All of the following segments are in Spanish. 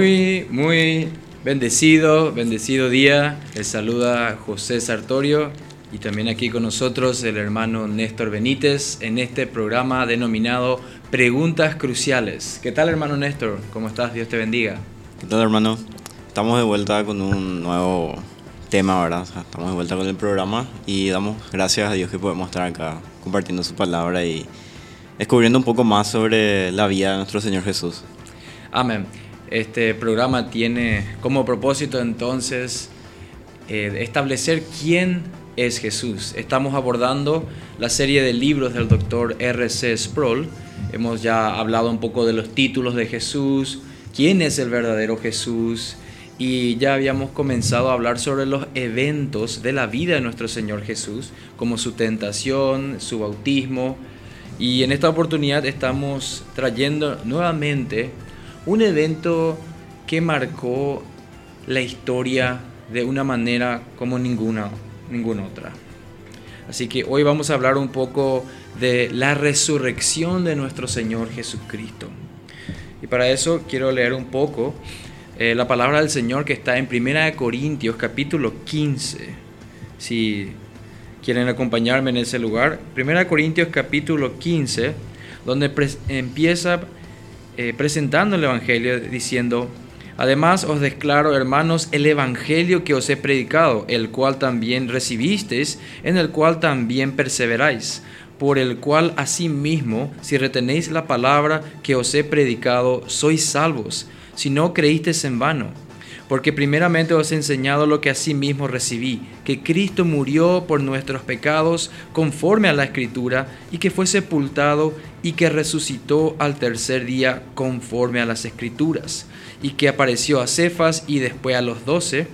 Muy, muy bendecido, bendecido día. Les saluda José Sartorio y también aquí con nosotros el hermano Néstor Benítez en este programa denominado Preguntas Cruciales. ¿Qué tal hermano Néstor? ¿Cómo estás? Dios te bendiga. ¿Qué tal hermano? Estamos de vuelta con un nuevo tema, ¿verdad? estamos de vuelta con el programa y damos gracias a Dios que podemos estar acá compartiendo su palabra y descubriendo un poco más sobre la vida de nuestro Señor Jesús. Amén. Este programa tiene como propósito entonces eh, establecer quién es Jesús. Estamos abordando la serie de libros del doctor R.C. Sproul. Hemos ya hablado un poco de los títulos de Jesús, quién es el verdadero Jesús, y ya habíamos comenzado a hablar sobre los eventos de la vida de nuestro Señor Jesús, como su tentación, su bautismo. Y en esta oportunidad estamos trayendo nuevamente un evento que marcó la historia de una manera como ninguna, ninguna otra. Así que hoy vamos a hablar un poco de la resurrección de nuestro Señor Jesucristo. Y para eso quiero leer un poco eh, la palabra del Señor que está en 1 Corintios capítulo 15. Si quieren acompañarme en ese lugar. 1 Corintios capítulo 15, donde empieza eh, presentando el Evangelio diciendo, Además os declaro, hermanos, el Evangelio que os he predicado, el cual también recibisteis, en el cual también perseveráis, por el cual asimismo, si retenéis la palabra que os he predicado, sois salvos, si no creísteis en vano porque primeramente os he enseñado lo que asimismo recibí, que Cristo murió por nuestros pecados conforme a la Escritura, y que fue sepultado y que resucitó al tercer día conforme a las Escrituras, y que apareció a Cefas y después a los doce.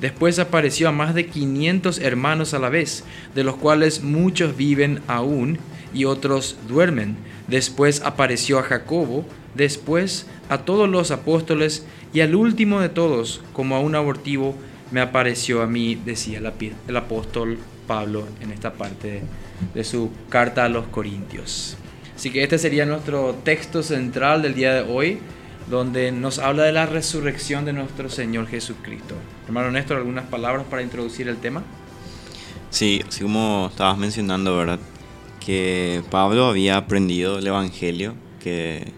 Después apareció a más de 500 hermanos a la vez, de los cuales muchos viven aún y otros duermen. Después apareció a Jacobo, después a todos los apóstoles y al último de todos, como a un abortivo, me apareció a mí, decía el apóstol Pablo en esta parte de su carta a los Corintios. Así que este sería nuestro texto central del día de hoy, donde nos habla de la resurrección de nuestro Señor Jesucristo. Hermano Néstor, ¿algunas palabras para introducir el tema? Sí, así como estabas mencionando, ¿verdad? Que Pablo había aprendido el Evangelio, que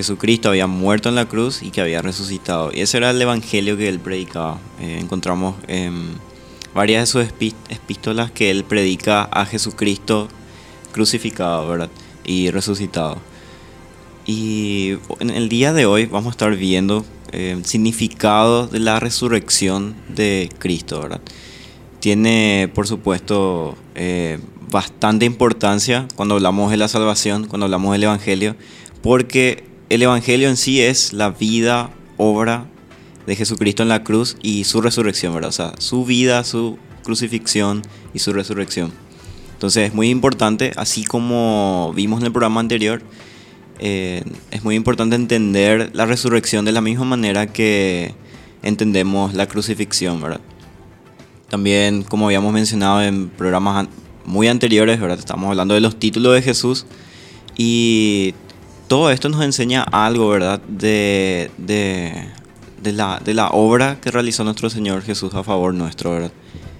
Jesucristo había muerto en la cruz y que había resucitado. Y ese era el evangelio que él predicaba. Eh, encontramos en varias de sus epístolas que él predica a Jesucristo crucificado, ¿verdad? Y resucitado. Y en el día de hoy vamos a estar viendo eh, el significado de la resurrección de Cristo, ¿verdad? Tiene, por supuesto, eh, bastante importancia cuando hablamos de la salvación, cuando hablamos del Evangelio, porque el Evangelio en sí es la vida, obra de Jesucristo en la cruz y su resurrección, ¿verdad? O sea, su vida, su crucifixión y su resurrección. Entonces es muy importante, así como vimos en el programa anterior, eh, es muy importante entender la resurrección de la misma manera que entendemos la crucifixión, ¿verdad? También, como habíamos mencionado en programas muy anteriores, ¿verdad? Estamos hablando de los títulos de Jesús y todo esto nos enseña algo, ¿verdad? De, la, de la obra que realizó nuestro Señor Jesús a favor nuestro, ¿verdad?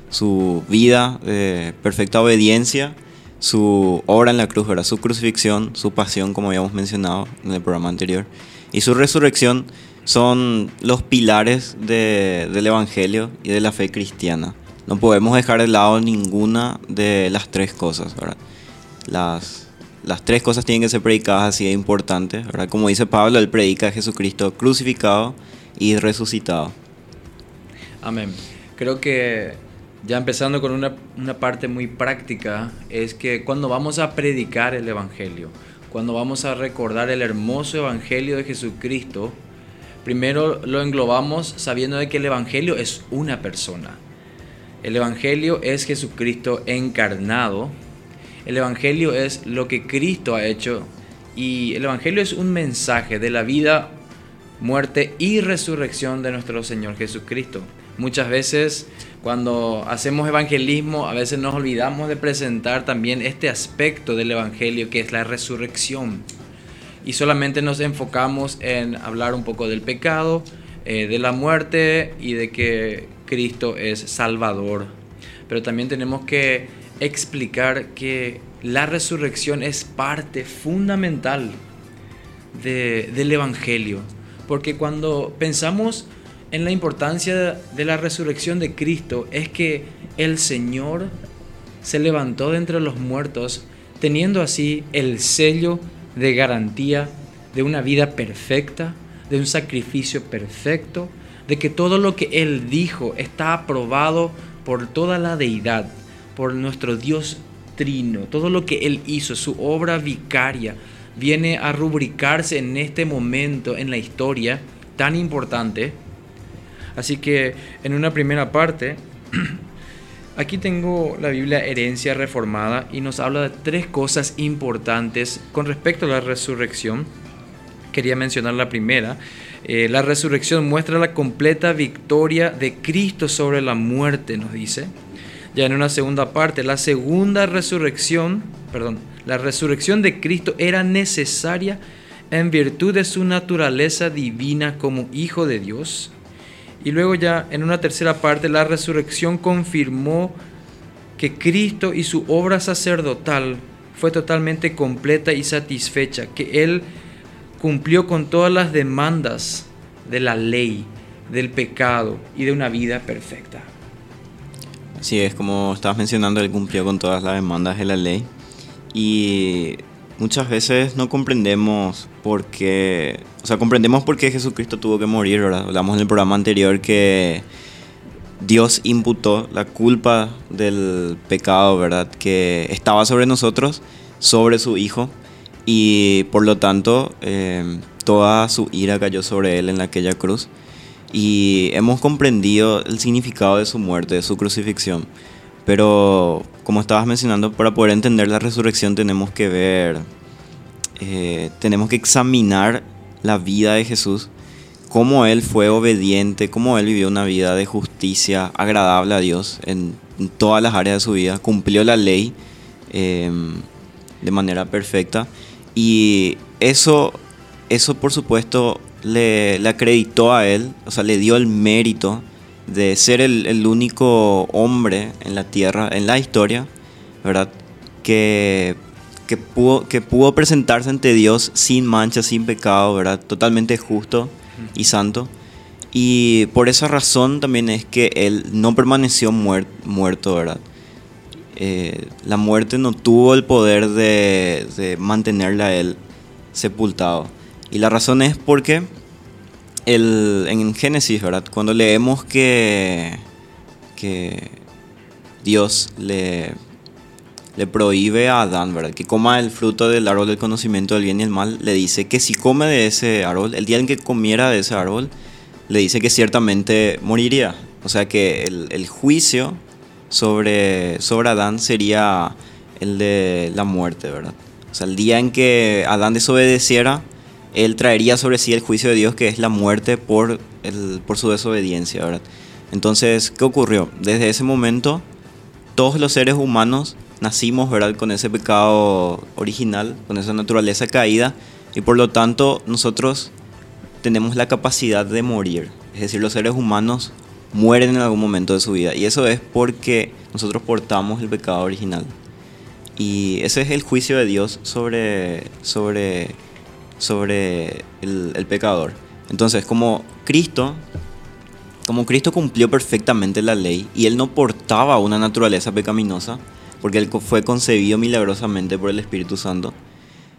Su vida de perfecta obediencia, su obra en la cruz, ¿verdad? Su crucifixión, su pasión, como habíamos mencionado en el programa anterior, y su resurrección son los pilares del Evangelio y de la fe cristiana. No podemos dejar de lado ninguna de las tres cosas, ¿verdad? Las, las tres cosas tienen que ser predicadas así de importantes, ¿verdad? Como dice Pablo, él predica a Jesucristo crucificado y resucitado. Amén. Creo que ya empezando con una, una, parte muy práctica, es que cuando vamos a predicar el Evangelio, cuando vamos a recordar el hermoso Evangelio de Jesucristo, primero lo englobamos sabiendo de que el Evangelio es una persona. El Evangelio es Jesucristo encarnado, el Evangelio es lo que Cristo ha hecho y el Evangelio es un mensaje de la vida, muerte y resurrección de nuestro Señor Jesucristo. Muchas veces cuando hacemos evangelismo, a veces nos olvidamos de presentar también este aspecto del Evangelio que es la resurrección. y solamente nos enfocamos en hablar un poco del pecado, eh, de la muerte y de que Cristo es Salvador. Pero también tenemos que explicar que la resurrección es parte fundamental del Evangelio. Porque cuando pensamos en la importancia de la resurrección de Cristo, es que el Señor se levantó de entre los muertos, teniendo así el sello de garantía de una vida perfecta, de un sacrificio perfecto, de que todo lo que Él dijo está aprobado por toda la deidad, por nuestro Dios trino, todo lo que Él hizo, su obra vicaria, viene a rubricarse en este momento en la historia tan importante. Así que en una primera parte, aquí tengo la Biblia Herencia Reformada y nos habla de tres cosas importantes con respecto a la resurrección. Quería mencionar la primera. Eh, la resurrección muestra la completa victoria de Cristo sobre la muerte, nos dice. Ya en una segunda parte, la segunda resurrección, perdón, la resurrección de Cristo era necesaria en virtud de su naturaleza divina como Hijo de Dios. Y luego ya en una tercera parte, la resurrección confirmó que Cristo y su obra sacerdotal fue totalmente completa y satisfecha, que Él cumplió con todas las demandas de la ley, del pecado y de una vida perfecta. Sí, es como estabas mencionando, Él cumplió con todas las demandas de la ley. Y muchas veces no comprendemos por qué, o sea, comprendemos por qué Jesucristo tuvo que morir, ¿verdad? Hablamos en el programa anterior que Dios imputó la culpa del pecado, ¿verdad? Que estaba sobre nosotros, sobre su Hijo, y por lo tanto eh, toda su ira cayó sobre él en aquella cruz. Y hemos comprendido el significado de su muerte, de su crucifixión. Pero, como estabas mencionando, para poder entender la resurrección tenemos que ver, eh, tenemos que examinar la vida de Jesús, cómo Él fue obediente, cómo Él vivió una vida de justicia agradable a Dios en, todas las áreas de su vida, cumplió la ley em, de manera perfecta. Y eso, eso por supuesto, le, le acreditó a Él, o sea, le dio el mérito de ser el, único hombre en la tierra, en la historia, ¿verdad? Que, que, pudo, que pudo presentarse ante Dios sin mancha, sin pecado, ¿verdad? Totalmente justo y santo. Y por esa razón también es que él no permaneció muerto, ¿verdad? Eh, la muerte no tuvo el poder de, de mantenerle a él sepultado. Y la razón es porque el, en Génesis, ¿verdad? Cuando leemos que, que Dios le, le prohíbe a Adán, ¿verdad? Que coma el fruto del árbol del conocimiento del bien y el mal, le dice que si come de ese árbol, el día en que comiera de ese árbol, le dice que ciertamente moriría. O sea que el, el juicio sobre, sobre Adán sería el de la muerte, ¿verdad? O sea, el día en que Adán desobedeciera, él traería sobre sí el juicio de Dios, que es la muerte por, el, por su desobediencia, ¿verdad? Entonces, ¿qué ocurrió? Desde ese momento, todos los seres humanos nacimos, ¿verdad? Con ese pecado original, con esa naturaleza caída, y por lo tanto nosotros tenemos la capacidad de morir. Es decir, los seres humanos mueren en algún momento de su vida, y eso es porque nosotros portamos el pecado original. Y ese es el juicio de Dios sobre, sobre sobre el, pecador. Entonces, como Cristo, como Cristo cumplió perfectamente la ley y él no portaba una naturaleza pecaminosa, porque él fue concebido milagrosamente por el Espíritu Santo,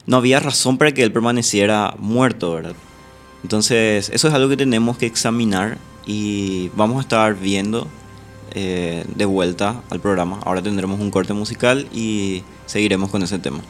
no había razón para que él permaneciera muerto, ¿verdad? Entonces, eso es algo que tenemos que examinar y vamos a estar viendo eh, de vuelta al programa. Ahora tendremos un corte musical y seguiremos con ese tema.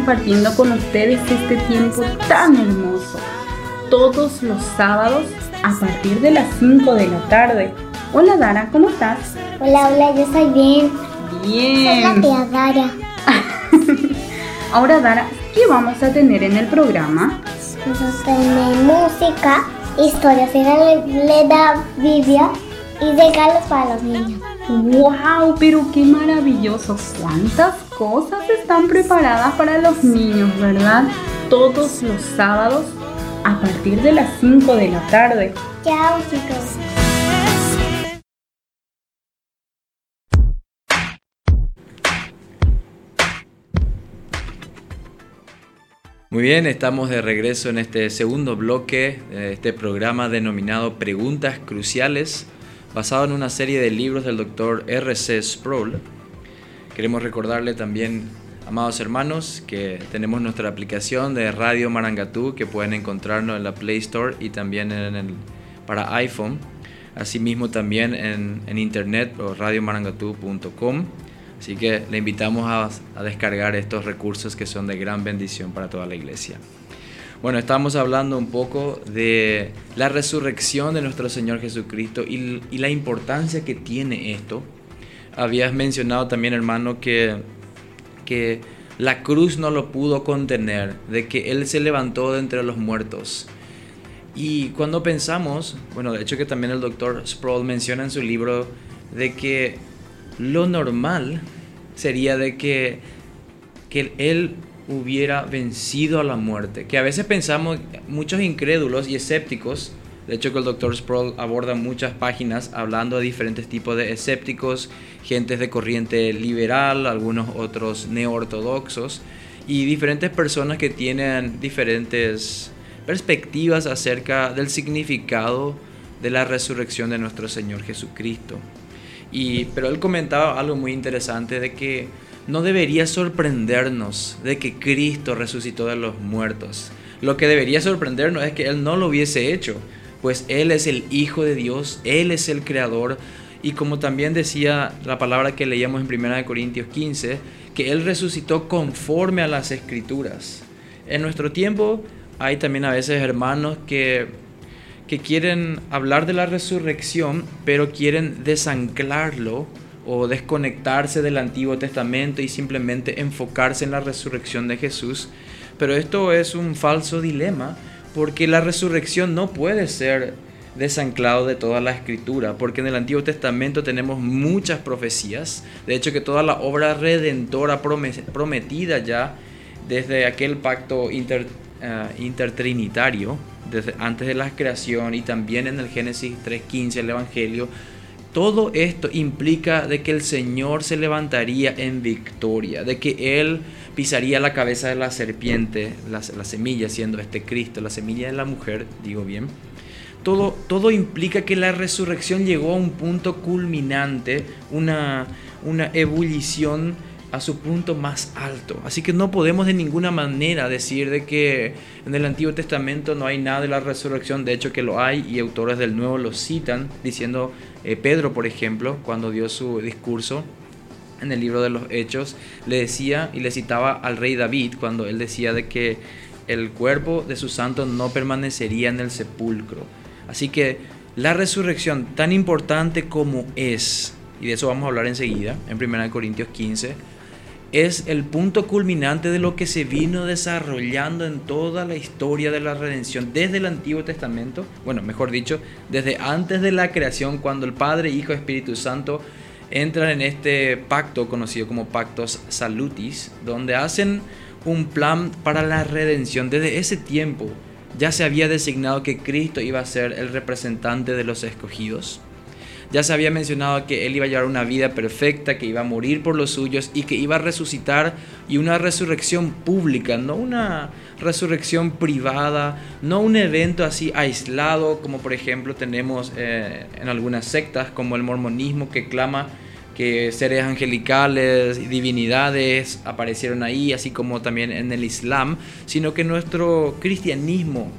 Compartiendo con ustedes este tiempo tan hermoso todos los sábados a partir de las 5 de la tarde. Hola Dara, ¿cómo estás? Hola, hola, yo estoy bien. Bien. Soy la tía Dara. Ahora Dara, ¿qué vamos a tener en el programa? Vamos a tener música, historias de la Biblia y regalos para los niños. ¡Wow! Pero qué maravilloso. ¿Cuántas cosas están preparadas para los niños, verdad? Todos los sábados a partir de las 5 de la tarde. Chao, chicos. Muy bien, estamos de regreso en este segundo bloque de este programa denominado Preguntas Cruciales basado en una serie de libros del doctor R.C. Sproul. Queremos recordarle también amados hermanos, que tenemos nuestra aplicación de Radio Marangatú que pueden encontrarnos en la Play Store y también en el, para iPhone. Asimismo también en, en internet o radiomarangatú.com. Así que le invitamos a, a descargar estos recursos que son de gran bendición para toda la iglesia. Bueno, estamos hablando un poco de la resurrección de nuestro Señor Jesucristo y, y, la importancia que tiene esto. Habías mencionado también, hermano, que que la cruz no lo pudo contener, de que Él se levantó de entre los muertos. Y cuando pensamos, bueno, de hecho que también el doctor Sproul menciona en su libro, de que lo normal sería de que, que Él hubiera vencido a la muerte. Que a veces pensamos, muchos incrédulos y escépticos, de hecho que el doctor Sproul aborda muchas páginas hablando de diferentes tipos de escépticos, gentes de corriente liberal, algunos otros neoortodoxos y diferentes personas que tienen diferentes perspectivas acerca del significado de la resurrección de nuestro Señor Jesucristo. Y, pero él comentaba algo muy interesante de que no debería sorprendernos de que Cristo resucitó de los muertos. Lo que debería sorprendernos es que Él no lo hubiese hecho pues Él es el Hijo de Dios, Él es el Creador. Y como también decía la palabra que leíamos en 1 Corintios 15, que Él resucitó conforme a las escrituras. En nuestro tiempo hay también a veces hermanos que, que quieren hablar de la resurrección, pero quieren desanclarlo o desconectarse del Antiguo Testamento y simplemente enfocarse en la resurrección de Jesús. Pero esto es un falso dilema porque la resurrección no puede ser desanclado de toda la escritura, porque en el Antiguo Testamento tenemos muchas profecías, de hecho que toda la obra redentora prometida ya desde aquel pacto eh, intertrinitario, desde antes de la creación y también en el Génesis 3.15, el Evangelio, todo esto implica de que el Señor se levantaría en victoria, de que Él pisaría la cabeza de la serpiente, la, semilla siendo este Cristo, la semilla de la mujer, digo bien. Todo, implica que la resurrección llegó a un punto culminante, una, una ebullición a su punto más alto. Así que no podemos de ninguna manera decir de que en el Antiguo Testamento no hay nada de la resurrección, de hecho que lo hay y autores del Nuevo lo citan, diciendo eh, Pedro, por ejemplo, cuando dio su discurso en el libro de los Hechos, le decía y le citaba al rey David cuando él decía de que el cuerpo de su santo no permanecería en el sepulcro. Así que la resurrección, tan importante como es, y de eso vamos a hablar enseguida, en 1 Corintios 15, es el punto culminante de lo que se vino desarrollando en toda la historia de la redención, desde el Antiguo Testamento, bueno, mejor dicho, desde antes de la creación, cuando el Padre, Hijo, Espíritu Santo entran en este pacto conocido como pactos salutis, donde hacen un plan para la redención. Desde ese tiempo ya se había designado que Cristo iba a ser el representante de los escogidos. Ya se había mencionado que Él iba a llevar una vida perfecta, que iba a morir por los suyos y que iba a resucitar y una resurrección pública, no una resurrección privada, no un evento así aislado como por ejemplo tenemos eh, en algunas sectas como el mormonismo que clama que seres angelicales y divinidades aparecieron ahí, así como también en el Islam, sino que nuestro cristianismo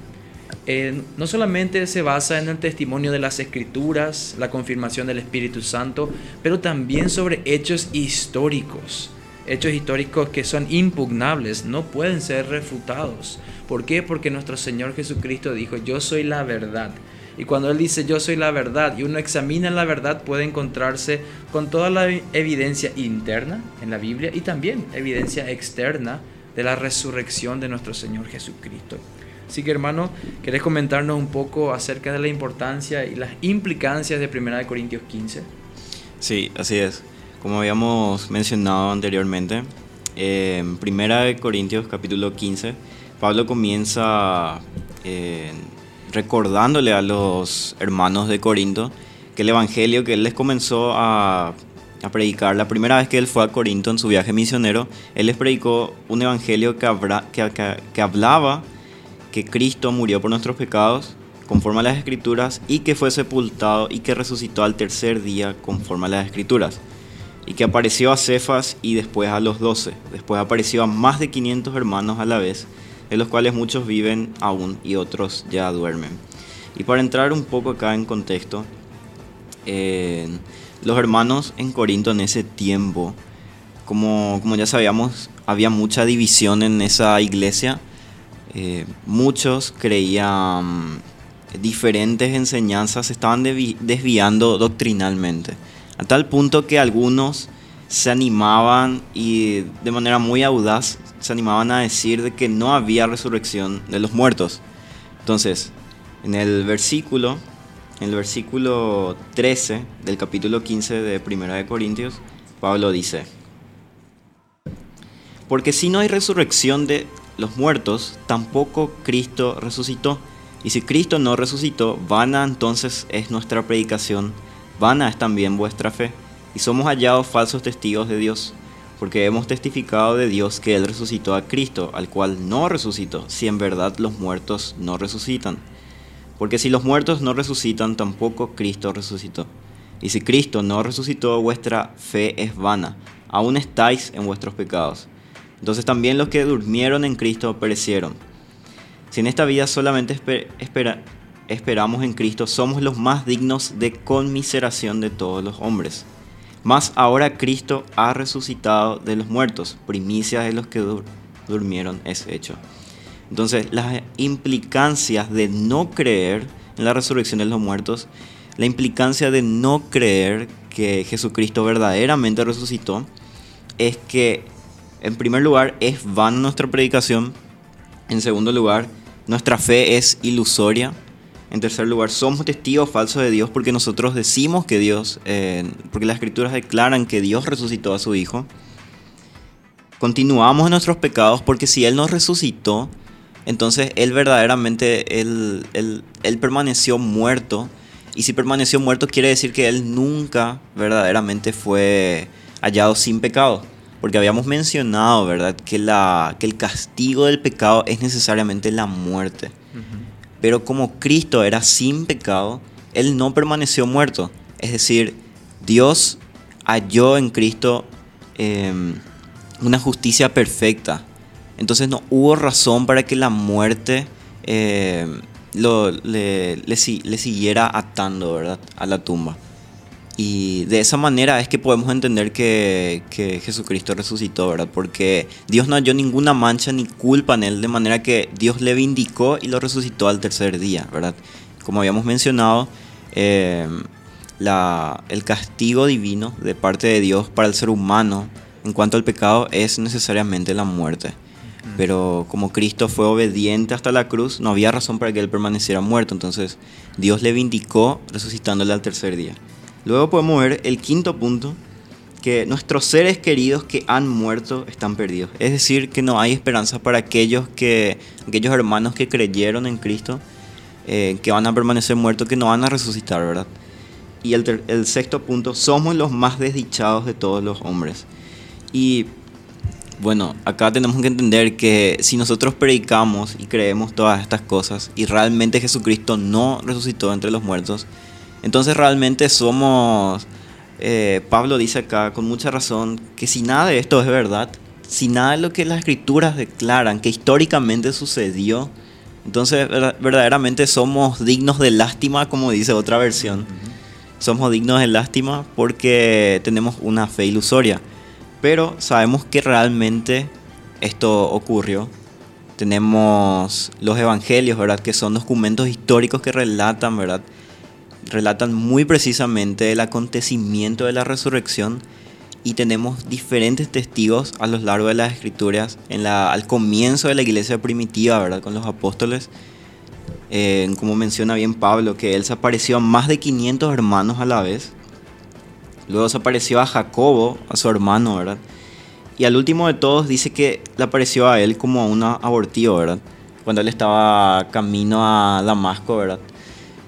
eh, no solamente se basa en el testimonio de las escrituras, la confirmación del Espíritu Santo, pero también sobre hechos históricos. Hechos históricos que son impugnables, no pueden ser refutados. ¿Por qué? Porque nuestro Señor Jesucristo dijo, yo soy la verdad. Y cuando Él dice yo soy la verdad y uno examina la verdad puede encontrarse con toda la evidencia interna en la Biblia y también evidencia externa de la resurrección de nuestro Señor Jesucristo. Así que hermano, ¿querés comentarnos un poco acerca de la importancia y las implicancias de 1 Corintios 15? Sí, así es. Como habíamos mencionado anteriormente, en 1 Corintios capítulo 15, Pablo comienza eh, recordándole a los hermanos de Corinto que el Evangelio que él les comenzó a, predicar, la primera vez que él fue a Corinto en su viaje misionero, él les predicó un Evangelio que, que hablaba que Cristo murió por nuestros pecados conforme a las escrituras y que fue sepultado y que resucitó al tercer día conforme a las escrituras. y que apareció a Cefas y después a los doce. Después apareció a más de 500 hermanos a la vez, de los cuales muchos viven aún y otros ya duermen. Y para entrar un poco acá en contexto, eh, los hermanos en Corinto en ese tiempo, como, como ya sabíamos, había mucha división en esa iglesia. Eh, muchos creían diferentes enseñanzas, se estaban desviando doctrinalmente a tal punto que algunos se animaban y de manera muy audaz se animaban a decir de que no había resurrección de los muertos. Entonces, en el versículo, en el versículo 13 del capítulo 15 de Primera de Corintios, Pablo dice: Porque si no hay resurrección de los muertos, tampoco Cristo resucitó. Y si Cristo no resucitó, vana entonces es nuestra predicación vana es también vuestra fe, y somos hallados falsos testigos de Dios, porque hemos testificado de Dios que Él resucitó a Cristo, al cual no resucitó, si en verdad los muertos no resucitan. Porque si los muertos no resucitan, tampoco Cristo resucitó. Y si Cristo no resucitó, vuestra fe es vana, aún estáis en vuestros pecados. Entonces también los que durmieron en Cristo perecieron. Si en esta vida solamente espera, esperamos en Cristo, somos los más dignos de conmiseración de todos los hombres. Mas ahora Cristo ha resucitado de los muertos, primicia de los que durmieron es hecho. Entonces, las implicancias de no creer en la resurrección de los muertos, la implicancia de no creer que Jesucristo verdaderamente resucitó, es que, en primer lugar, es vana nuestra predicación, en segundo lugar, nuestra fe es ilusoria, en tercer lugar, somos testigos falsos de Dios porque nosotros decimos que Dios, eh, porque las escrituras declaran que Dios resucitó a su Hijo. Continuamos en nuestros pecados porque si Él nos resucitó, entonces Él verdaderamente, Él, él, permaneció muerto. Y si permaneció muerto quiere decir que Él nunca verdaderamente fue hallado sin pecado. Porque habíamos mencionado, ¿verdad? Que, la, que el castigo del pecado es necesariamente la muerte. Pero como Cristo era sin pecado, Él no permaneció muerto. Es decir, Dios halló en Cristo em, una justicia perfecta. Entonces no hubo razón para que la muerte em, le, le, siguiera atando ¿verdad? a la tumba. Y de esa manera es que podemos entender que, Jesucristo resucitó, ¿verdad? Porque Dios no halló ninguna mancha ni culpa en él, de manera que Dios le vindicó y lo resucitó al tercer día, ¿verdad? Como habíamos mencionado, eh, la, el castigo divino de parte de Dios para el ser humano en cuanto al pecado es necesariamente la muerte. Pero como Cristo fue obediente hasta la cruz, no había razón para que él permaneciera muerto. Entonces Dios le vindicó resucitándole al tercer día. Luego podemos ver el quinto punto, que nuestros seres queridos que han muerto están perdidos. Es decir, que no hay esperanza para aquellos, que, aquellos hermanos que creyeron en Cristo, eh, que van a permanecer muertos, que no van a resucitar, ¿verdad? Y el, el sexto punto, somos los más desdichados de todos los hombres. Y bueno, acá tenemos que entender que si nosotros predicamos y creemos todas estas cosas y realmente Jesucristo no resucitó entre los muertos, entonces realmente somos, eh, Pablo dice acá con mucha razón, que si nada de esto es verdad, si nada de lo que las escrituras declaran que históricamente sucedió, entonces verdaderamente somos dignos de lástima, como dice otra versión. Somos dignos de lástima porque tenemos una fe ilusoria. Pero sabemos que realmente esto ocurrió. Tenemos los evangelios, ¿verdad? Que son documentos históricos que relatan, ¿verdad? Relatan muy precisamente el acontecimiento de la resurrección y tenemos diferentes testigos a lo largo de las escrituras, en la, al comienzo de la iglesia primitiva, ¿verdad? Con los apóstoles, eh, como menciona bien Pablo, que él se apareció a más de 500 hermanos a la vez. Luego se apareció a Jacobo, a su hermano, ¿verdad? Y al último de todos dice que le apareció a él como a un abortivo, ¿verdad? Cuando él estaba camino a Damasco, ¿verdad?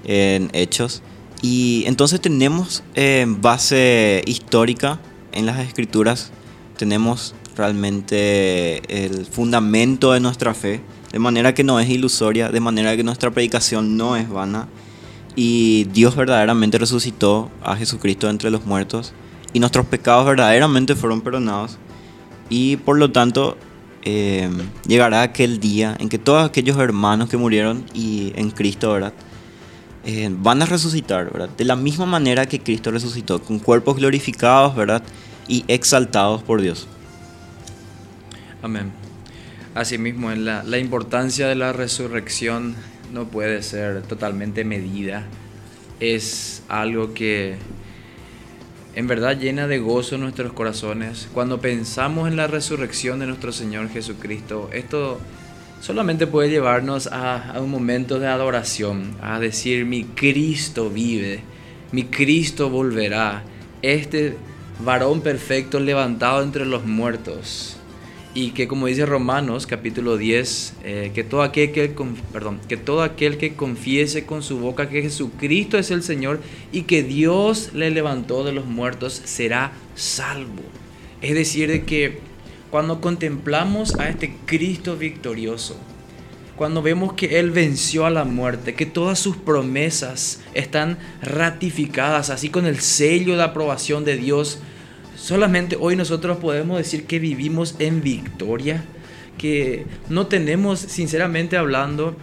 En Hechos. Y entonces tenemos eh, base histórica en las escrituras, tenemos realmente el fundamento de nuestra fe, de manera que no es ilusoria, de manera que nuestra predicación no es vana. Y Dios verdaderamente resucitó a Jesucristo entre los muertos y nuestros pecados verdaderamente fueron perdonados y por lo tanto eh, llegará aquel día en que todos aquellos hermanos que murieron y en Cristo, ¿verdad? Eh, van a resucitar, ¿verdad? De la misma manera que Cristo resucitó, con cuerpos glorificados, ¿verdad? Y exaltados por Dios. Amén. Asimismo, la, la importancia de la resurrección no puede ser totalmente medida. Es algo que en verdad llena de gozo nuestros corazones. Cuando pensamos en la resurrección de nuestro Señor Jesucristo, esto solamente puede llevarnos a, un momento de adoración, a decir, mi Cristo vive, mi Cristo volverá, este varón perfecto levantado entre los muertos y que como dice Romanos capítulo 10, eh, que, todo aquel que, perdón, que todo aquel que confiese con su boca que Jesucristo es el Señor y que Dios le levantó de los muertos será salvo. Es decir, de que cuando contemplamos a este Cristo victorioso, cuando vemos que Él venció a la muerte, que todas sus promesas están ratificadas, así con el sello de aprobación de Dios, solamente hoy nosotros podemos decir que vivimos en victoria, que no tenemos, sinceramente hablando,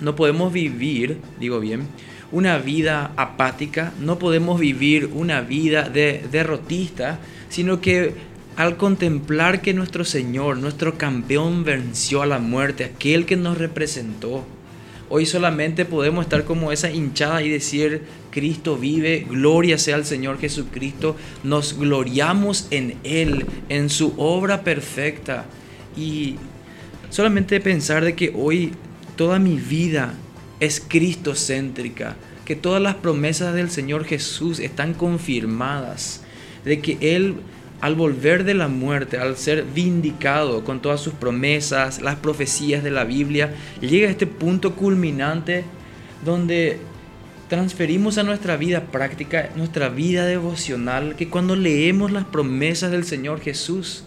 no podemos vivir, digo bien, una vida apática, no podemos vivir una vida de derrotista, sino que al contemplar que nuestro Señor, nuestro campeón venció a la muerte, aquel que nos representó, Hoy solamente podemos estar como esa hinchada y decir, Cristo vive, gloria sea al Señor Jesucristo, nos gloriamos en Él, en su obra perfecta. Y solamente pensar de que hoy toda mi vida es cristocéntrica, que todas las promesas del Señor Jesús están confirmadas, de que Él al volver de la muerte, al ser vindicado con todas sus promesas, las profecías de la Biblia, llega a este punto culminante donde transferimos a nuestra vida práctica, nuestra vida devocional, que cuando leemos las promesas del Señor Jesús,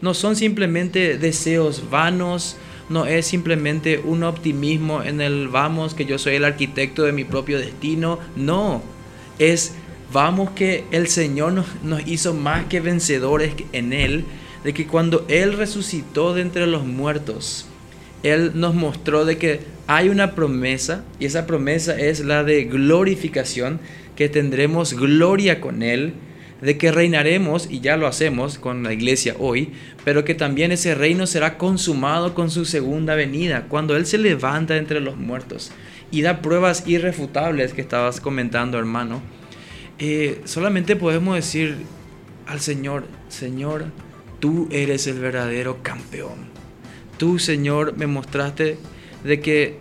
no son simplemente deseos vanos, no es simplemente un optimismo en el vamos, que yo soy el arquitecto de mi propio destino, no, es vamos que el Señor nos, hizo más que vencedores en Él, de que cuando Él resucitó de entre los muertos, Él nos mostró de que hay una promesa, y esa promesa es la de glorificación, que tendremos gloria con Él, de que reinaremos, y ya lo hacemos con la iglesia hoy, pero que también ese reino será consumado con su segunda venida, cuando Él se levanta entre los muertos y da pruebas irrefutables que estabas comentando, hermano eh, solamente podemos decir al Señor, Señor, tú eres el verdadero campeón. Tú, Señor, me mostraste de que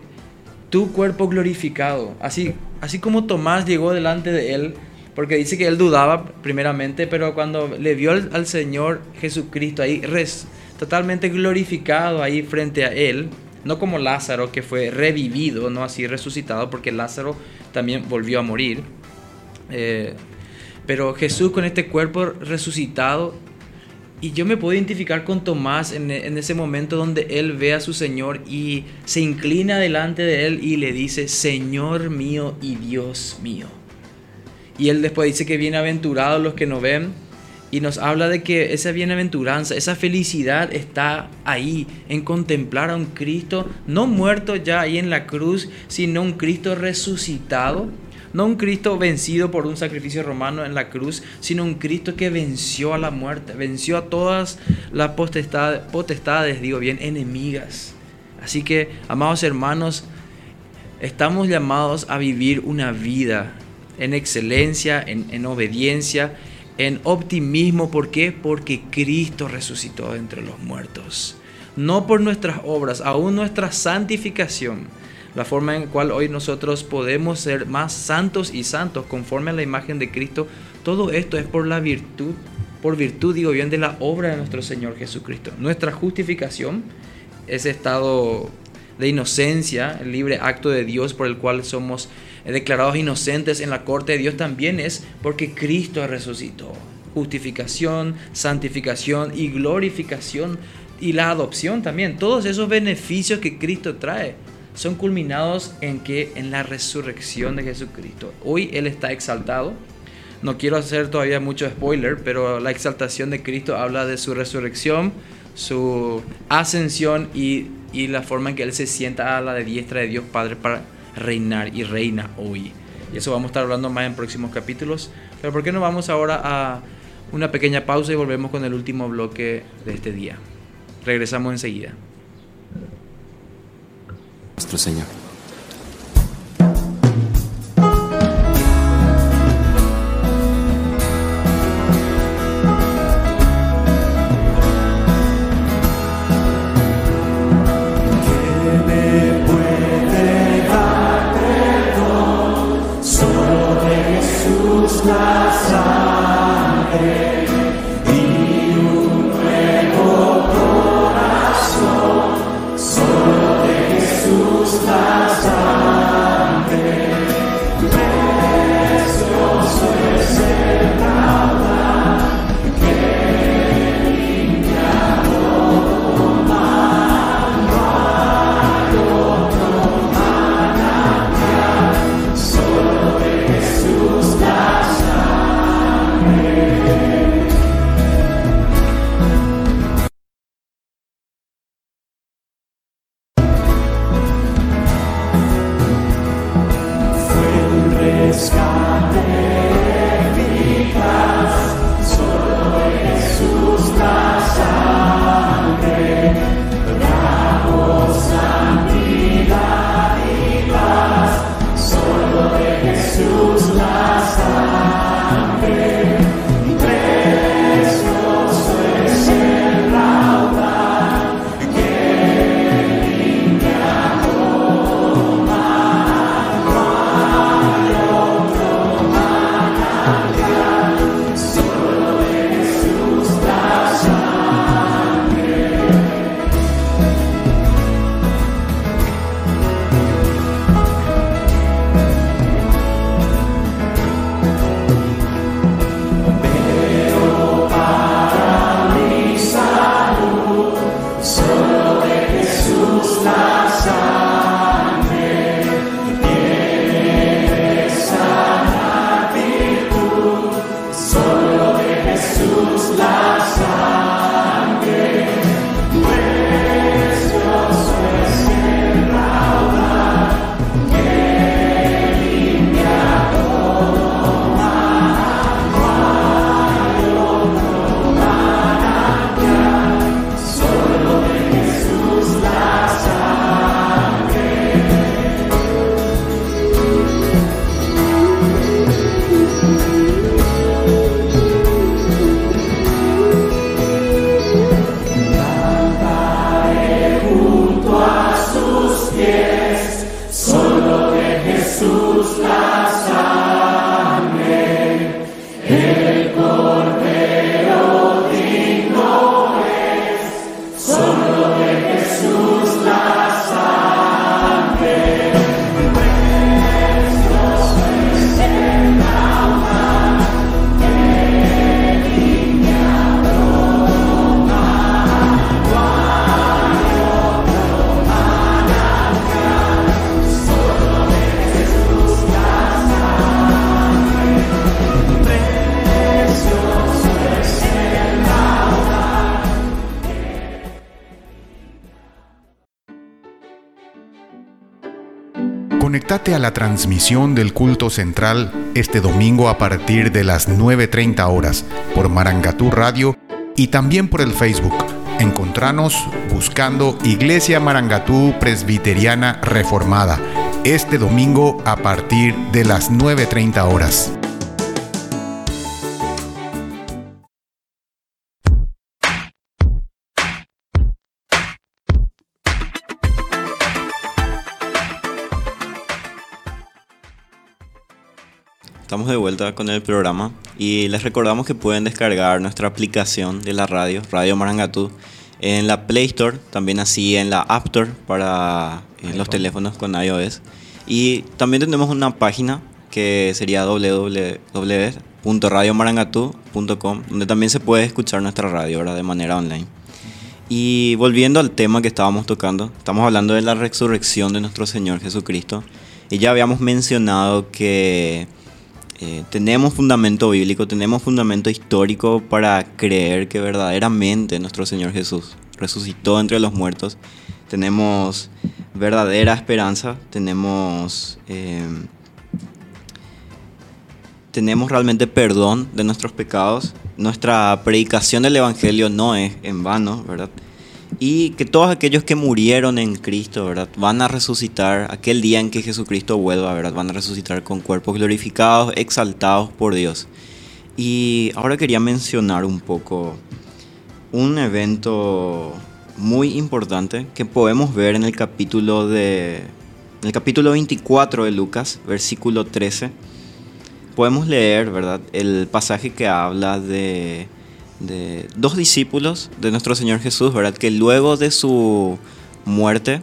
tu cuerpo glorificado, así, así como Tomás llegó delante de él, porque dice que él dudaba primeramente, pero cuando le vio al, Señor Jesucristo ahí, res, totalmente glorificado ahí frente a él, no como Lázaro que fue revivido, no así resucitado, porque Lázaro también volvió a morir eh, pero Jesús con este cuerpo resucitado, y yo me puedo identificar con Tomás en, en, ese momento donde él ve a su Señor y se inclina delante de él y le dice, Señor mío y Dios mío. Y él después dice que bienaventurados los que no ven y nos habla de que esa bienaventuranza, esa felicidad está ahí, en contemplar a un Cristo no muerto ya ahí en la cruz, sino un Cristo resucitado no un Cristo vencido por un sacrificio romano en la cruz, sino un Cristo que venció a la muerte, venció a todas las potestades, digo bien, enemigas. Así que, amados hermanos, estamos llamados a vivir una vida en excelencia, en, en obediencia, en optimismo. ¿Por qué? Porque Cristo resucitó entre los muertos. No por nuestras obras, aún nuestra santificación la forma en cual hoy nosotros podemos ser más santos y santos conforme a la imagen de Cristo, todo esto es por la virtud, por virtud, digo bien, de la obra de nuestro Señor Jesucristo. Nuestra justificación, ese estado de inocencia, el libre acto de Dios por el cual somos declarados inocentes en la corte de Dios, también es porque Cristo resucitó. Justificación, santificación y glorificación y la adopción también. Todos esos beneficios que Cristo trae son culminados en que en la resurrección de Jesucristo. Hoy Él está exaltado, No quiero hacer todavía mucho spoiler, pero la exaltación de Cristo habla de su resurrección, su ascensión y, y la forma en que Él se sienta a la de diestra de Dios Padre para reinar y reina hoy. Y eso vamos a estar hablando más en próximos capítulos. Pero ¿por qué no vamos ahora a una pequeña pausa y volvemos con el último bloque de este día? Regresamos enseguida. Nuestro Señor. Conectate a la transmisión del culto central este domingo a partir de las 9.30 horas por Marangatú Radio y también por el Facebook. Encontranos buscando Iglesia Marangatú Presbiteriana Reformada este domingo a partir de las 9.30 horas. De vuelta con el programa y les recordamos que pueden descargar nuestra aplicación de la radio, Radio Marangatú, en la Play Store, también así en la App Store para eh, los teléfonos con iOS. Y también tenemos una página que sería www.radiomarangatú.com, donde también se puede escuchar nuestra radio ¿verdad? de manera online. Y volviendo al tema que estábamos tocando, estamos hablando de la resurrección de nuestro Señor Jesucristo. Y ya habíamos mencionado que eh, tenemos fundamento bíblico, tenemos fundamento histórico para creer que verdaderamente nuestro Señor Jesús resucitó entre los muertos. Tenemos verdadera esperanza, tenemos, eh, tenemos realmente perdón de nuestros pecados. Nuestra predicación del Evangelio no es en vano, ¿verdad? Y que todos aquellos que murieron en Cristo, ¿verdad? Van a resucitar aquel día en que Jesucristo vuelva, ¿verdad? Van a resucitar con cuerpos glorificados, exaltados por Dios. Y ahora quería mencionar un poco un evento muy importante que podemos ver en el capítulo de en el capítulo 24 de Lucas, versículo 13. Podemos leer, ¿verdad? El pasaje que habla de de dos discípulos de nuestro Señor Jesús, ¿verdad? Que luego de su muerte,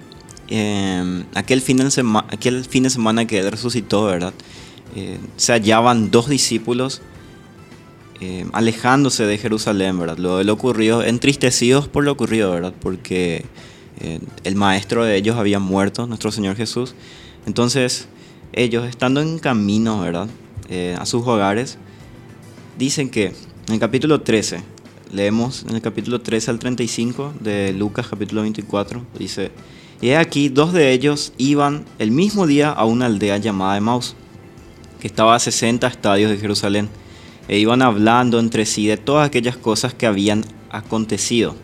em, aquel, fin de aquel fin de semana que resucitó, ¿verdad? Eh, se hallaban dos discípulos em, alejándose de Jerusalén, ¿verdad? Lo de lo ocurrido, entristecidos por lo ocurrido, ¿verdad? Porque eh, el maestro de ellos había muerto, nuestro Señor Jesús. Entonces, ellos estando en camino, ¿verdad? Eh, a sus hogares, dicen que en el capítulo 13, leemos en el capítulo 13 al 35 de Lucas capítulo 24, dice, y aquí dos de ellos iban el mismo día a una aldea llamada Emaus, que estaba a 60 estadios de Jerusalén, e iban hablando entre sí de todas aquellas cosas que habían acontecido.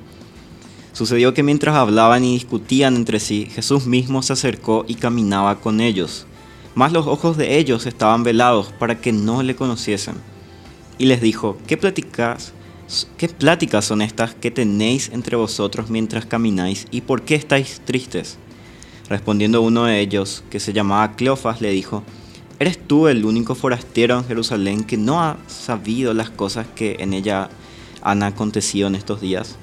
Sucedió que mientras hablaban y discutían entre sí, Jesús mismo se acercó y caminaba con ellos, mas los ojos de ellos estaban velados para que no le conociesen y les dijo, ¿qué pláticas, qué pláticas son estas que tenéis entre vosotros mientras camináis y por qué estáis tristes? Respondiendo uno de ellos, que se llamaba Cleofas, le dijo, ¿eres tú el único forastero en Jerusalén que no ha sabido las cosas que en ella han acontecido en estos días?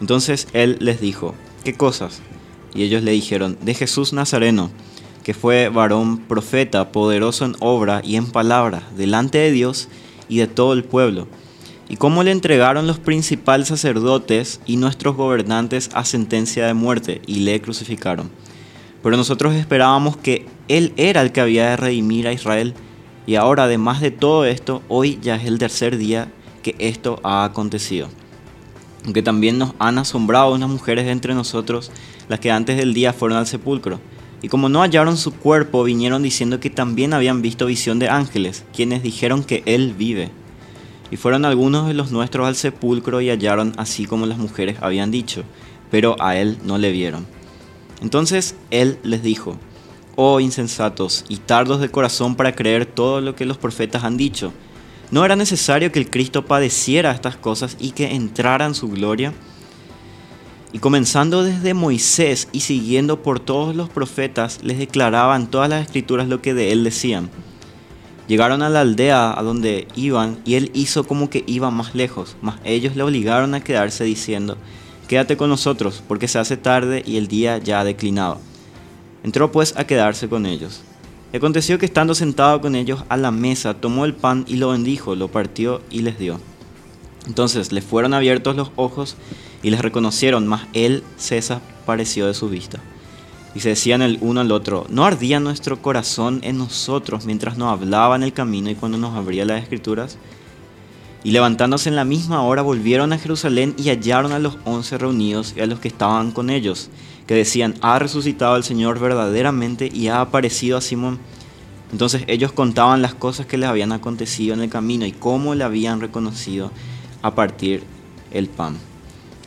Entonces él les dijo, ¿qué cosas? Y ellos le dijeron, de Jesús Nazareno, que fue varón profeta, poderoso en obra y en palabra, delante de Dios y de todo el pueblo, y cómo le entregaron los principales sacerdotes y nuestros gobernantes a sentencia de muerte y le crucificaron. Pero nosotros esperábamos que Él era el que había de redimir a Israel, y ahora además de todo esto, hoy ya es el tercer día que esto ha acontecido. Aunque también nos han asombrado unas mujeres entre nosotros, las que antes del día fueron al sepulcro y como no hallaron su cuerpo, vinieron diciendo que también habían visto visión de ángeles, quienes dijeron que Él vive. Y fueron algunos de los nuestros al sepulcro y hallaron así como las mujeres habían dicho, pero a Él no le vieron. Entonces Él les dijo, Oh insensatos y tardos de corazón para creer todo lo que los profetas han dicho, ¿no era necesario que el Cristo padeciera estas cosas y que entrara en su gloria? Y comenzando desde Moisés y siguiendo por todos los profetas, les declaraban todas las escrituras lo que de él decían. Llegaron a la aldea a donde iban y él hizo como que iba más lejos, mas ellos le obligaron a quedarse diciendo, quédate con nosotros, porque se hace tarde y el día ya ha declinado. Entró pues a quedarse con ellos. Y aconteció que estando sentado con ellos a la mesa, tomó el pan y lo bendijo, lo partió y les dio. Entonces le fueron abiertos los ojos y les reconocieron, mas él se desapareció de su vista. Y se decían el uno al otro, ¿no ardía nuestro corazón en nosotros mientras nos hablaba en el camino y cuando nos abría las escrituras? Y levantándose en la misma hora volvieron a Jerusalén y hallaron a los once reunidos y a los que estaban con ellos, que decían, ha resucitado el Señor verdaderamente y ha aparecido a Simón. Entonces ellos contaban las cosas que les habían acontecido en el camino y cómo le habían reconocido a partir el pan.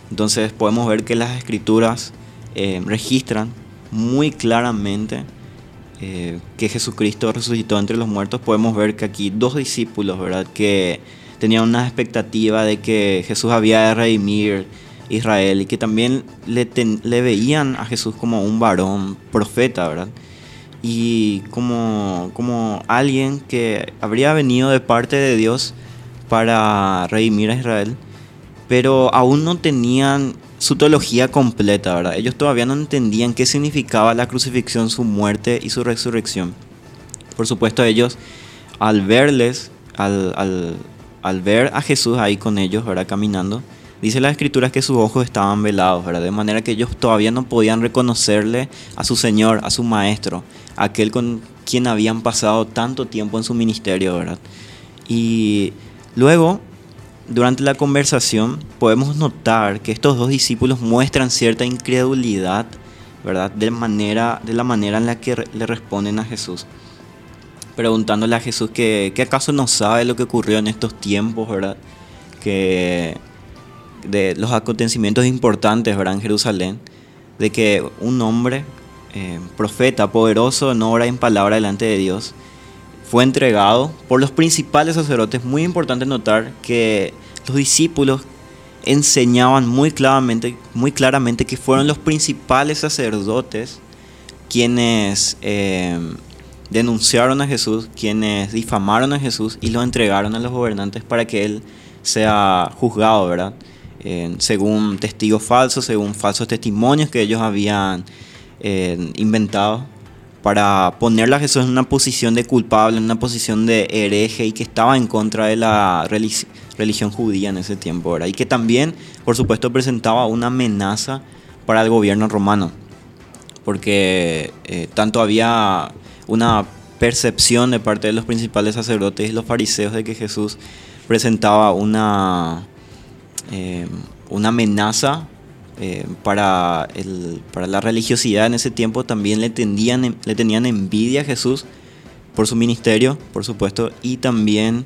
Entonces podemos ver que las escrituras eh, registran muy claramente eh, que Jesucristo resucitó entre los muertos. Podemos ver que aquí dos discípulos, ¿verdad? Que tenían una expectativa de que Jesús había de redimir Israel y que también le, le veían a Jesús como un varón profeta, ¿verdad? Y como, como alguien que habría venido de parte de Dios para redimir a Israel pero aún no tenían su teología completa, ¿verdad? Ellos todavía no entendían qué significaba la crucifixión, su muerte y su resurrección. Por supuesto, ellos, al verles, al, ver a Jesús ahí con ellos, ¿verdad? Caminando, dice las escrituras que sus ojos estaban velados, ¿verdad? De manera que ellos todavía no podían reconocerle a su Señor, a su Maestro, aquel con quien habían pasado tanto tiempo en su ministerio, ¿verdad? Y luego, durante la conversación, podemos notar que estos dos discípulos muestran cierta incredulidad, ¿verdad? De, la manera en la que le responden a Jesús. Preguntándole a Jesús que, que acaso no sabe lo que ocurrió en estos tiempos, ¿verdad? Que de los acontecimientos importantes, ¿verdad? En Jerusalén, de que un hombre, eh, profeta, poderoso en obra y en palabra delante de Dios, fue entregado por los principales sacerdotes. Muy importante notar que los discípulos enseñaban muy claramente, muy claramente que fueron los principales sacerdotes quienes eh, denunciaron a Jesús, quienes difamaron a Jesús y lo entregaron a los gobernantes para que él sea juzgado, ¿verdad? según testigos falsos, según falsos testimonios que ellos habían eh, inventado para ponerle a Jesús en una posición de culpable, en una posición de hereje y que estaba en contra de la religión judía en ese tiempo, ¿verdad? y que también, por supuesto, presentaba una amenaza para el gobierno romano, porque eh, tanto había una percepción de parte de los principales sacerdotes y los fariseos de que Jesús presentaba una, eh, una amenaza eh, para, el, para la religiosidad en ese tiempo. También le, tendían, le tenían envidia a Jesús por su ministerio, por supuesto, y también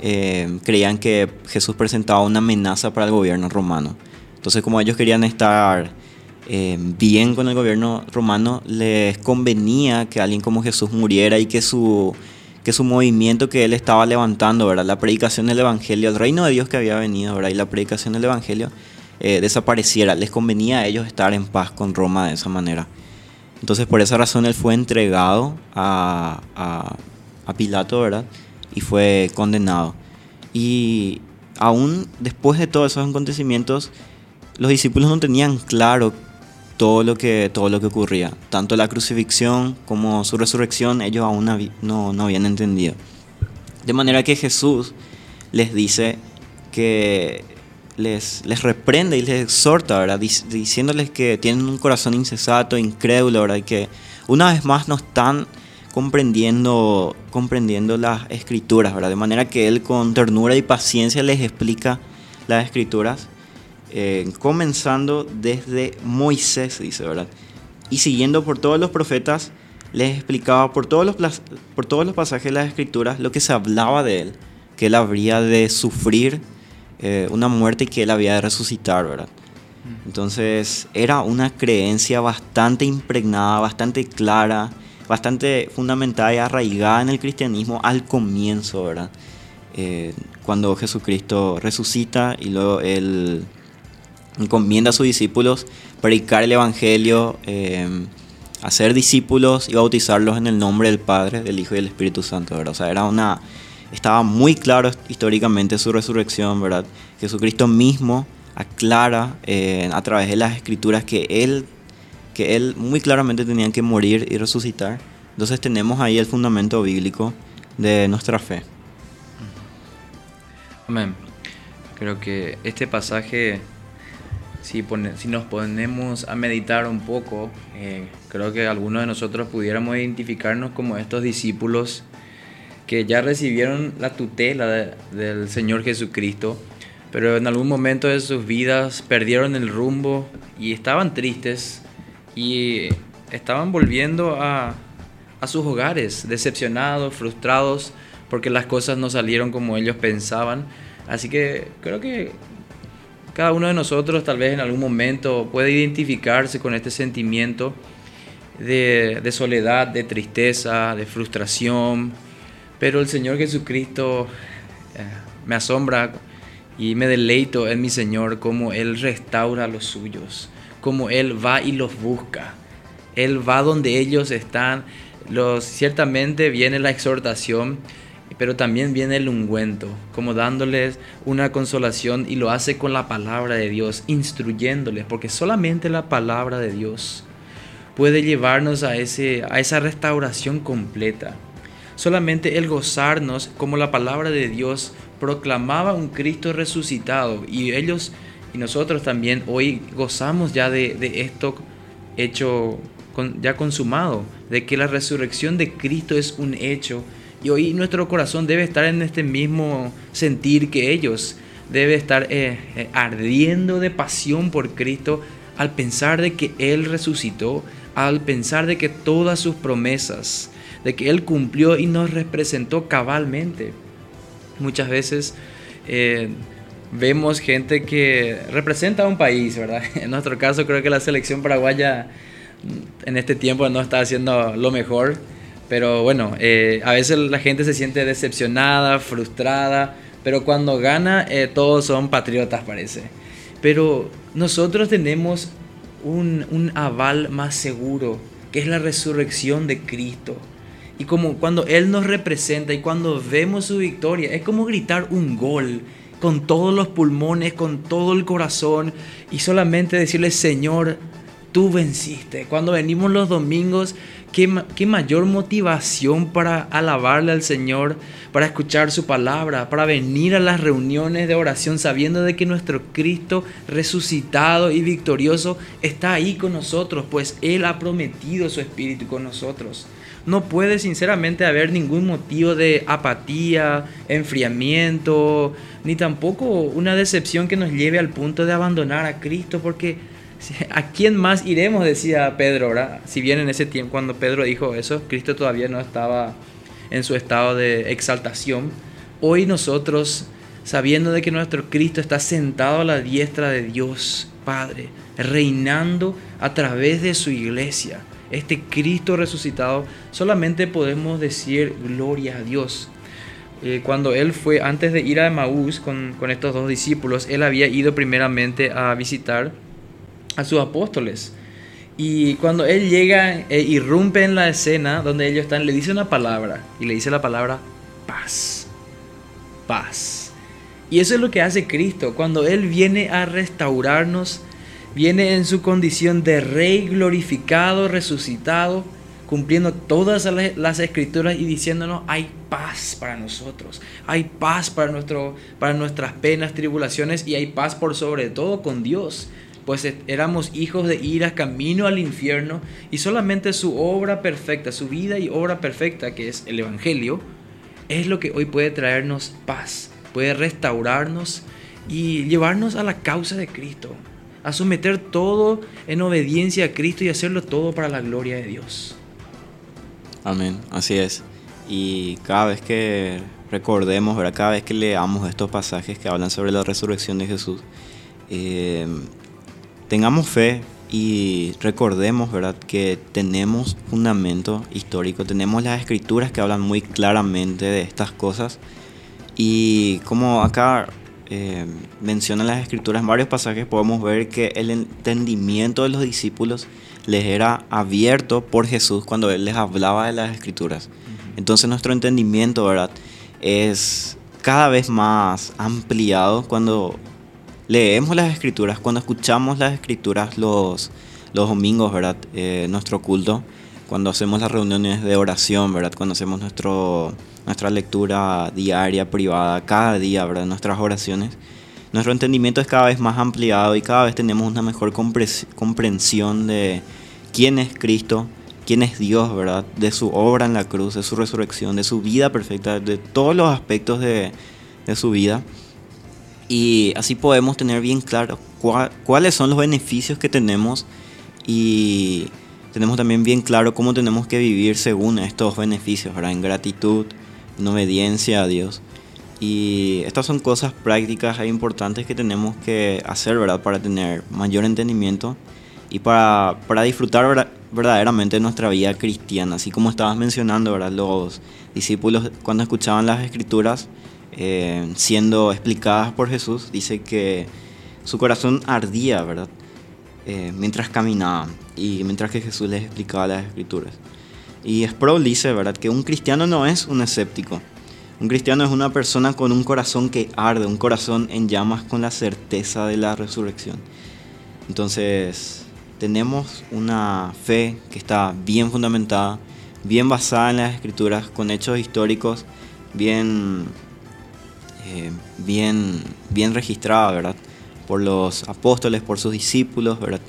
eh, creían que Jesús presentaba una amenaza para el gobierno romano. Entonces, como ellos querían estar bien con el gobierno romano, les convenía que alguien como Jesús muriera y que su que su movimiento que él estaba levantando, ¿verdad? La predicación del Evangelio, el reino de Dios que había venido, ¿verdad? Y la predicación del Evangelio eh, desapareciera. Les convenía a ellos estar en paz con Roma de esa manera. Entonces por esa razón él fue entregado a, a, Pilato, ¿verdad? Y fue condenado. Y aún después de todos esos acontecimientos, los discípulos no tenían claro todo lo que, todo lo que ocurría. Tanto la crucifixión como su resurrección, ellos aún no, no habían entendido. De manera que Jesús les dice que les, reprende y les exhorta, ¿verdad? diciéndoles que tienen un corazón incesato, incrédulo, ¿verdad? Y que una vez más no están comprendiendo, comprendiendo las escrituras, ¿verdad? De manera que Él con ternura y paciencia les explica las escrituras eh, comenzando desde Moisés, dice, ¿verdad? Y siguiendo por todos los profetas, les explicaba por todos los, por todos los pasajes de las escrituras lo que se hablaba de él, que él habría de sufrir eh, una muerte que él había de resucitar, ¿verdad? Entonces era una creencia bastante impregnada, bastante clara, bastante fundamentada y arraigada en el cristianismo al comienzo, ¿verdad? Eh, cuando Jesucristo resucita y luego él encomienda a sus discípulos predicar el Evangelio, eh, hacer discípulos y bautizarlos en el nombre del Padre, del Hijo y del Espíritu Santo, ¿verdad? O sea, era una, estaba muy claro históricamente su resurrección, ¿verdad? Jesucristo mismo aclara eh, a través de las escrituras que él, que él muy claramente tenía que morir y resucitar. Entonces tenemos ahí el fundamento bíblico de nuestra fe. Amén. Creo que este pasaje si, si nos ponemos a meditar un poco, eh, creo que algunos de nosotros pudiéramos identificarnos como estos discípulos que ya recibieron la tutela del Señor Jesucristo, pero en algún momento de sus vidas perdieron el rumbo y estaban tristes y estaban volviendo a, a sus hogares, decepcionados, frustrados, porque las cosas no salieron como ellos pensaban. Así que creo que cada uno de nosotros tal vez en algún momento puede identificarse con este sentimiento de, soledad, de tristeza, de frustración, pero el Señor Jesucristo eh, me asombra y me deleito en mi Señor como Él restaura a los suyos, como Él va y los busca. Él va donde ellos están. Los, ciertamente viene la exhortación pero también viene el ungüento, como dándoles una consolación y lo hace con la palabra de Dios, instruyéndoles, porque solamente la palabra de Dios puede llevarnos a, ese, a esa restauración completa. Solamente el gozarnos como la palabra de Dios proclamaba un Cristo resucitado y ellos y nosotros también hoy gozamos ya de, esto hecho ya consumado de que la resurrección de Cristo es un hecho. Y hoy nuestro corazón debe estar en este mismo sentir que ellos. Debe estar eh, eh, ardiendo de pasión por Cristo al pensar de que Él resucitó, al pensar de que todas sus promesas, de que Él cumplió y nos representó cabalmente. Muchas veces eh, vemos gente que representa a un país, ¿verdad? En nuestro caso creo que la selección paraguaya en este tiempo no está haciendo lo mejor, pero bueno, eh, a veces la gente se siente decepcionada, frustrada, pero cuando gana eh, todos son patriotas parece. Pero nosotros tenemos un, un aval más seguro, que es la resurrección de Cristo. Y como cuando Él nos representa y cuando vemos su victoria, es como gritar un gol con todos los pulmones, con todo el corazón y solamente decirle, Señor, tú venciste. Cuando venimos los domingos, ¿qué, qué, mayor motivación para alabarle al Señor, para escuchar su palabra, para venir a las reuniones de oración sabiendo de que nuestro Cristo resucitado y victorioso está ahí con nosotros, pues Él ha prometido su Espíritu con nosotros no puede sinceramente haber ningún motivo de apatía, enfriamiento, ni tampoco una decepción que nos lleve al punto de abandonar a Cristo, porque ¿a quién más iremos? Decía Pedro, ¿verdad? Si bien en ese tiempo, cuando Pedro dijo eso, Cristo todavía no estaba en su estado de exaltación. Hoy nosotros, sabiendo de que nuestro Cristo está sentado a la diestra de Dios Padre, reinando a través de su iglesia, este Cristo resucitado, solamente podemos decir gloria a Dios. Eh, cuando él fue, antes de ir a Maús con, con estos dos discípulos, él había ido primeramente a visitar a sus apóstoles. Y cuando él llega e irrumpe en la escena donde ellos están, le dice una palabra. Y le dice la palabra paz. Paz. Y eso es lo que hace Cristo. Cuando Él viene a restaurarnos, viene en su condición de rey glorificado, resucitado, cumpliendo todas las escrituras y diciéndonos, hay paz para nosotros, hay paz para, nuestro, para nuestras penas, tribulaciones y hay paz por sobre todo con Dios. Pues éramos hijos de ira, camino al infierno, y solamente su obra perfecta, su vida y obra perfecta, que es el Evangelio, es lo que hoy puede traernos paz, puede restaurarnos y llevarnos a la causa de Cristo a someter todo en obediencia a Cristo y hacerlo todo para la gloria de Dios. Amén, así es. Y cada vez que recordemos, ¿verdad? cada vez que leamos estos pasajes que hablan sobre la resurrección de Jesús, eh, tengamos fe y recordemos ¿verdad? que tenemos fundamento histórico, tenemos las escrituras que hablan muy claramente de estas cosas. Y como acá eh, menciona las escrituras en varios pasajes, podemos ver que el entendimiento de los discípulos les era abierto por Jesús cuando Él les hablaba de las escrituras. Entonces nuestro entendimiento, ¿verdad? Es cada vez más ampliado cuando leemos las escrituras, cuando escuchamos las escrituras los, los domingos, ¿verdad? Eh, nuestro culto, cuando hacemos las reuniones de oración, ¿verdad? Cuando hacemos nuestro nuestra lectura diaria, privada, cada día, ¿verdad? Nuestras oraciones. Nuestro entendimiento es cada vez más ampliado y cada vez tenemos una mejor comprensión de quién es Cristo, quién es Dios, ¿verdad? De su obra en la cruz, de su resurrección, de su vida perfecta, de todos los aspectos de, de su vida. Y así podemos tener bien claro cuáles son los beneficios que tenemos y tenemos también bien claro cómo tenemos que vivir según estos beneficios, ¿verdad? En gratitud, en obediencia a Dios. Y estas son cosas prácticas e importantes que tenemos que hacer, ¿verdad? Para tener mayor entendimiento y para, para disfrutar verdaderamente nuestra vida cristiana. Así como estabas mencionando, ¿verdad? Los discípulos cuando escuchaban las escrituras eh, siendo explicadas por Jesús, dice que su corazón ardía, ¿verdad? Eh, mientras caminaban y mientras que Jesús les explicaba las escrituras. Y Sproul dice, ¿verdad?, que un cristiano no es un escéptico. Un cristiano es una persona con un corazón que arde, un corazón en llamas con la certeza de la resurrección. Entonces, tenemos una fe que está bien fundamentada, bien basada en las escrituras, con hechos históricos bien, eh, bien, bien registrada, ¿verdad? Por los apóstoles, por sus discípulos, ¿verdad?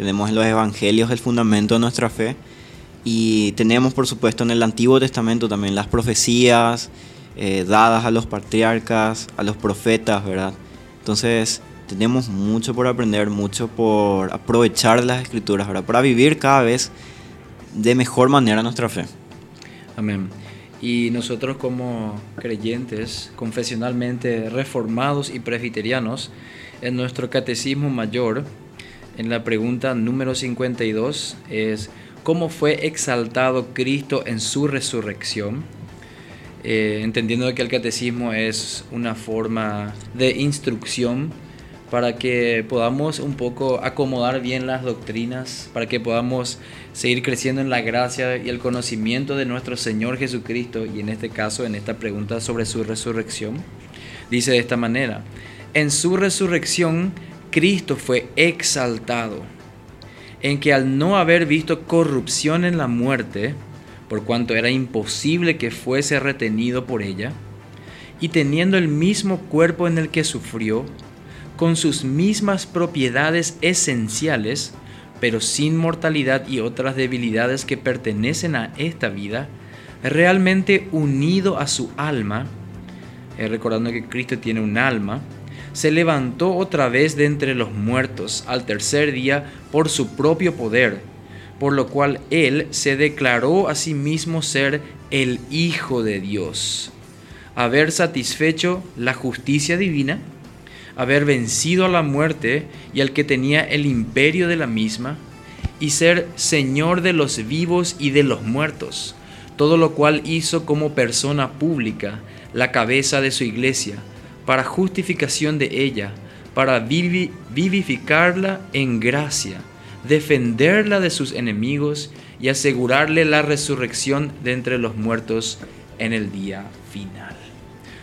Tenemos en los evangelios el fundamento de nuestra fe Y tenemos, por supuesto, en el Antiguo Testamento también las profecías eh, dadas a los patriarcas, a los profetas, ¿verdad? Entonces, tenemos mucho por aprender, mucho por aprovechar las escrituras, ¿verdad? Para vivir cada vez de mejor manera nuestra fe. Amén. Y nosotros como creyentes, confesionalmente reformados y presbiterianos, en nuestro catecismo mayor, en la pregunta número 52, es ¿cómo fue exaltado Cristo en su resurrección? Eh, entendiendo que el catecismo es una forma de instrucción para que podamos un poco acomodar bien las doctrinas, para que podamos seguir creciendo en la gracia y el conocimiento de nuestro Señor Jesucristo, y en este caso, en esta pregunta sobre su resurrección, dice de esta manera, en su resurrección Cristo fue exaltado, en que al no haber visto corrupción en la muerte, por cuanto era imposible que fuese retenido por ella, y teniendo el mismo cuerpo en el que sufrió, con sus mismas propiedades esenciales, pero sin mortalidad y otras debilidades que pertenecen a esta vida, realmente unido a su alma, eh, recordando que Cristo tiene un alma, se levantó otra vez de entre los muertos al tercer día por su propio poder, por lo cual él se declaró a sí mismo ser el Hijo de Dios, haber satisfecho la justicia divina, haber vencido a la muerte y al que tenía el imperio de la misma, y ser Señor de los vivos y de los muertos, todo lo cual hizo como persona pública, la cabeza de su iglesia, para justificación de ella, para vivificarla en gracia, defenderla de sus enemigos y asegurarle la resurrección de entre los muertos en el día final.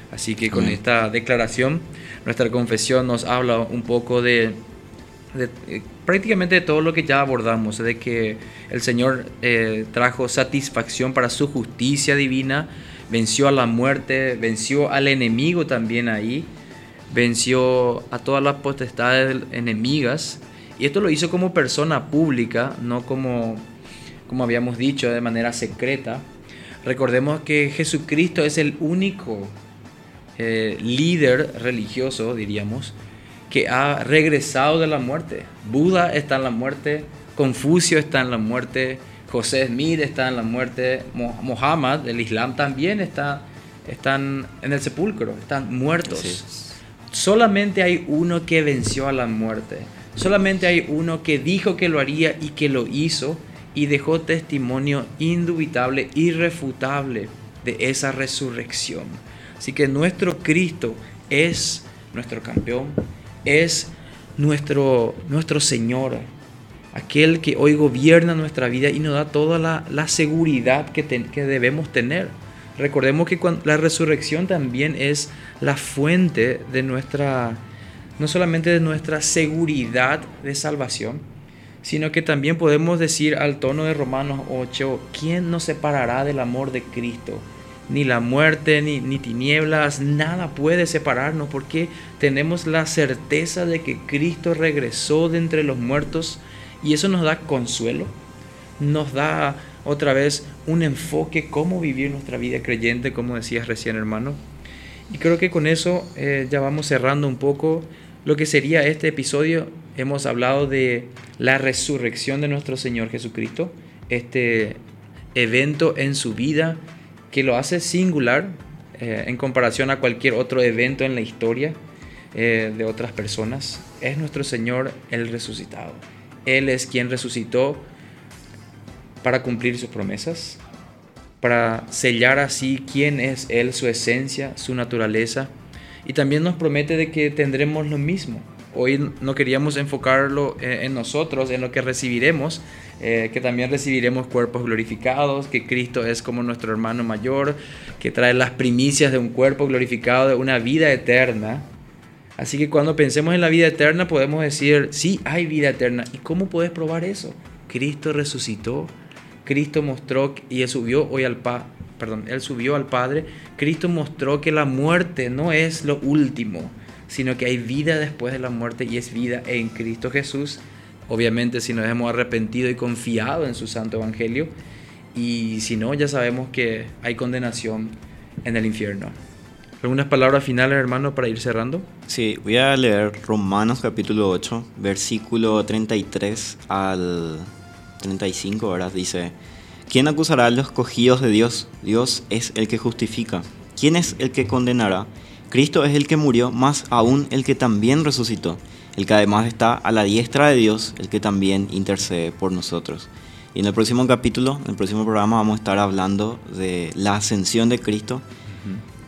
Así que con esta declaración nuestra confesión nos habla un poco de, eh, prácticamente de todo lo que ya abordamos, de que el Señor eh, trajo satisfacción para su justicia divina, venció a la muerte, venció al enemigo también ahí, venció a todas las potestades enemigas, y esto lo hizo como persona pública, no como, como habíamos dicho, de manera secreta. Recordemos que Jesucristo es el único eh, líder religioso, diríamos, que ha regresado de la muerte. Buda está en la muerte, Confucio está en la muerte, José Smith está en la muerte, Mohammed, el Islam también está están en el sepulcro, están muertos. Solamente hay uno que venció a la muerte. Solamente hay uno que dijo que lo haría y que lo hizo y dejó testimonio indubitable, irrefutable de esa resurrección. Así que nuestro Cristo es nuestro campeón, es nuestro, nuestro Señor, aquel que hoy gobierna nuestra vida y nos da toda la, seguridad que, debemos tener. Recordemos que la resurrección también es la fuente de nuestra, no solamente de nuestra seguridad de salvación, sino que también podemos decir al tono de Romanos 8, ¿quién nos separará del amor de Cristo? ni la muerte, ni, ni, tinieblas, nada puede separarnos porque tenemos la certeza de que Cristo regresó de entre los muertos y eso nos da consuelo, nos da otra vez un enfoque cómo vivir nuestra vida creyente, como decías recién hermano. Y creo que con eso eh, ya vamos cerrando un poco lo que sería este episodio. Hemos hablado de la resurrección de nuestro Señor Jesucristo, este evento en su vida, que lo hace singular eh, en comparación a cualquier otro evento en la historia eh, de otras personas, es nuestro Señor el resucitado. Él es quien resucitó para cumplir sus promesas, para sellar así quién es Él, su esencia, su naturaleza, y también nos promete de que tendremos lo mismo. Hoy no queríamos enfocarlo eh, en nosotros, en lo que recibiremos, eh, que también recibiremos cuerpos glorificados, que Cristo es como nuestro hermano mayor, que trae las primicias de un cuerpo glorificado, de una vida eterna. Así que cuando pensemos en la vida eterna podemos decir, sí, hay vida eterna. ¿Y cómo puedes probar eso? Cristo resucitó, Cristo mostró y él subió hoy al pa perdón, él subió al Padre. Cristo mostró que la muerte no es lo último, sino que hay vida después de la muerte y es vida en Cristo Jesús obviamente si nos hemos arrepentido y confiado en su santo evangelio. y si no, ya sabemos que hay condenación en el infierno. ¿Algunas palabras finales, hermano, para ir cerrando? Sí, voy a leer Romanos capítulo 8, versículo 33 al 35, ¿verdad? Dice, ¿quién acusará a los cogidos de Dios? Dios es el que justifica. ¿Quién es el que condenará? Cristo es el que murió, más aún el que también resucitó, el que además está a la diestra de Dios, el que también intercede por nosotros. Y en el próximo capítulo, en el próximo programa, vamos a estar hablando de la ascensión de Cristo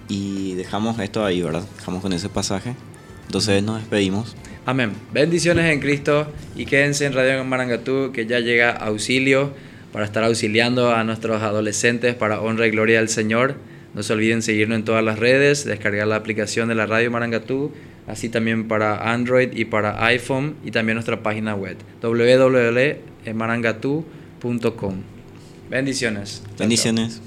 y dejamos esto ahí, ¿verdad? Dejamos con ese pasaje. Entonces nos despedimos. Amén. Bendiciones en Cristo y quédense en Radio Marangatú que ya llega auxilio para estar auxiliando a nuestros adolescentes para honra y gloria del Señor. No se olviden seguirnos en todas las redes, descargar la aplicación de la Radio Marangatú, así también para Android y para iPhone y también nuestra página web www.marangatú.com. Bendiciones. Bendiciones.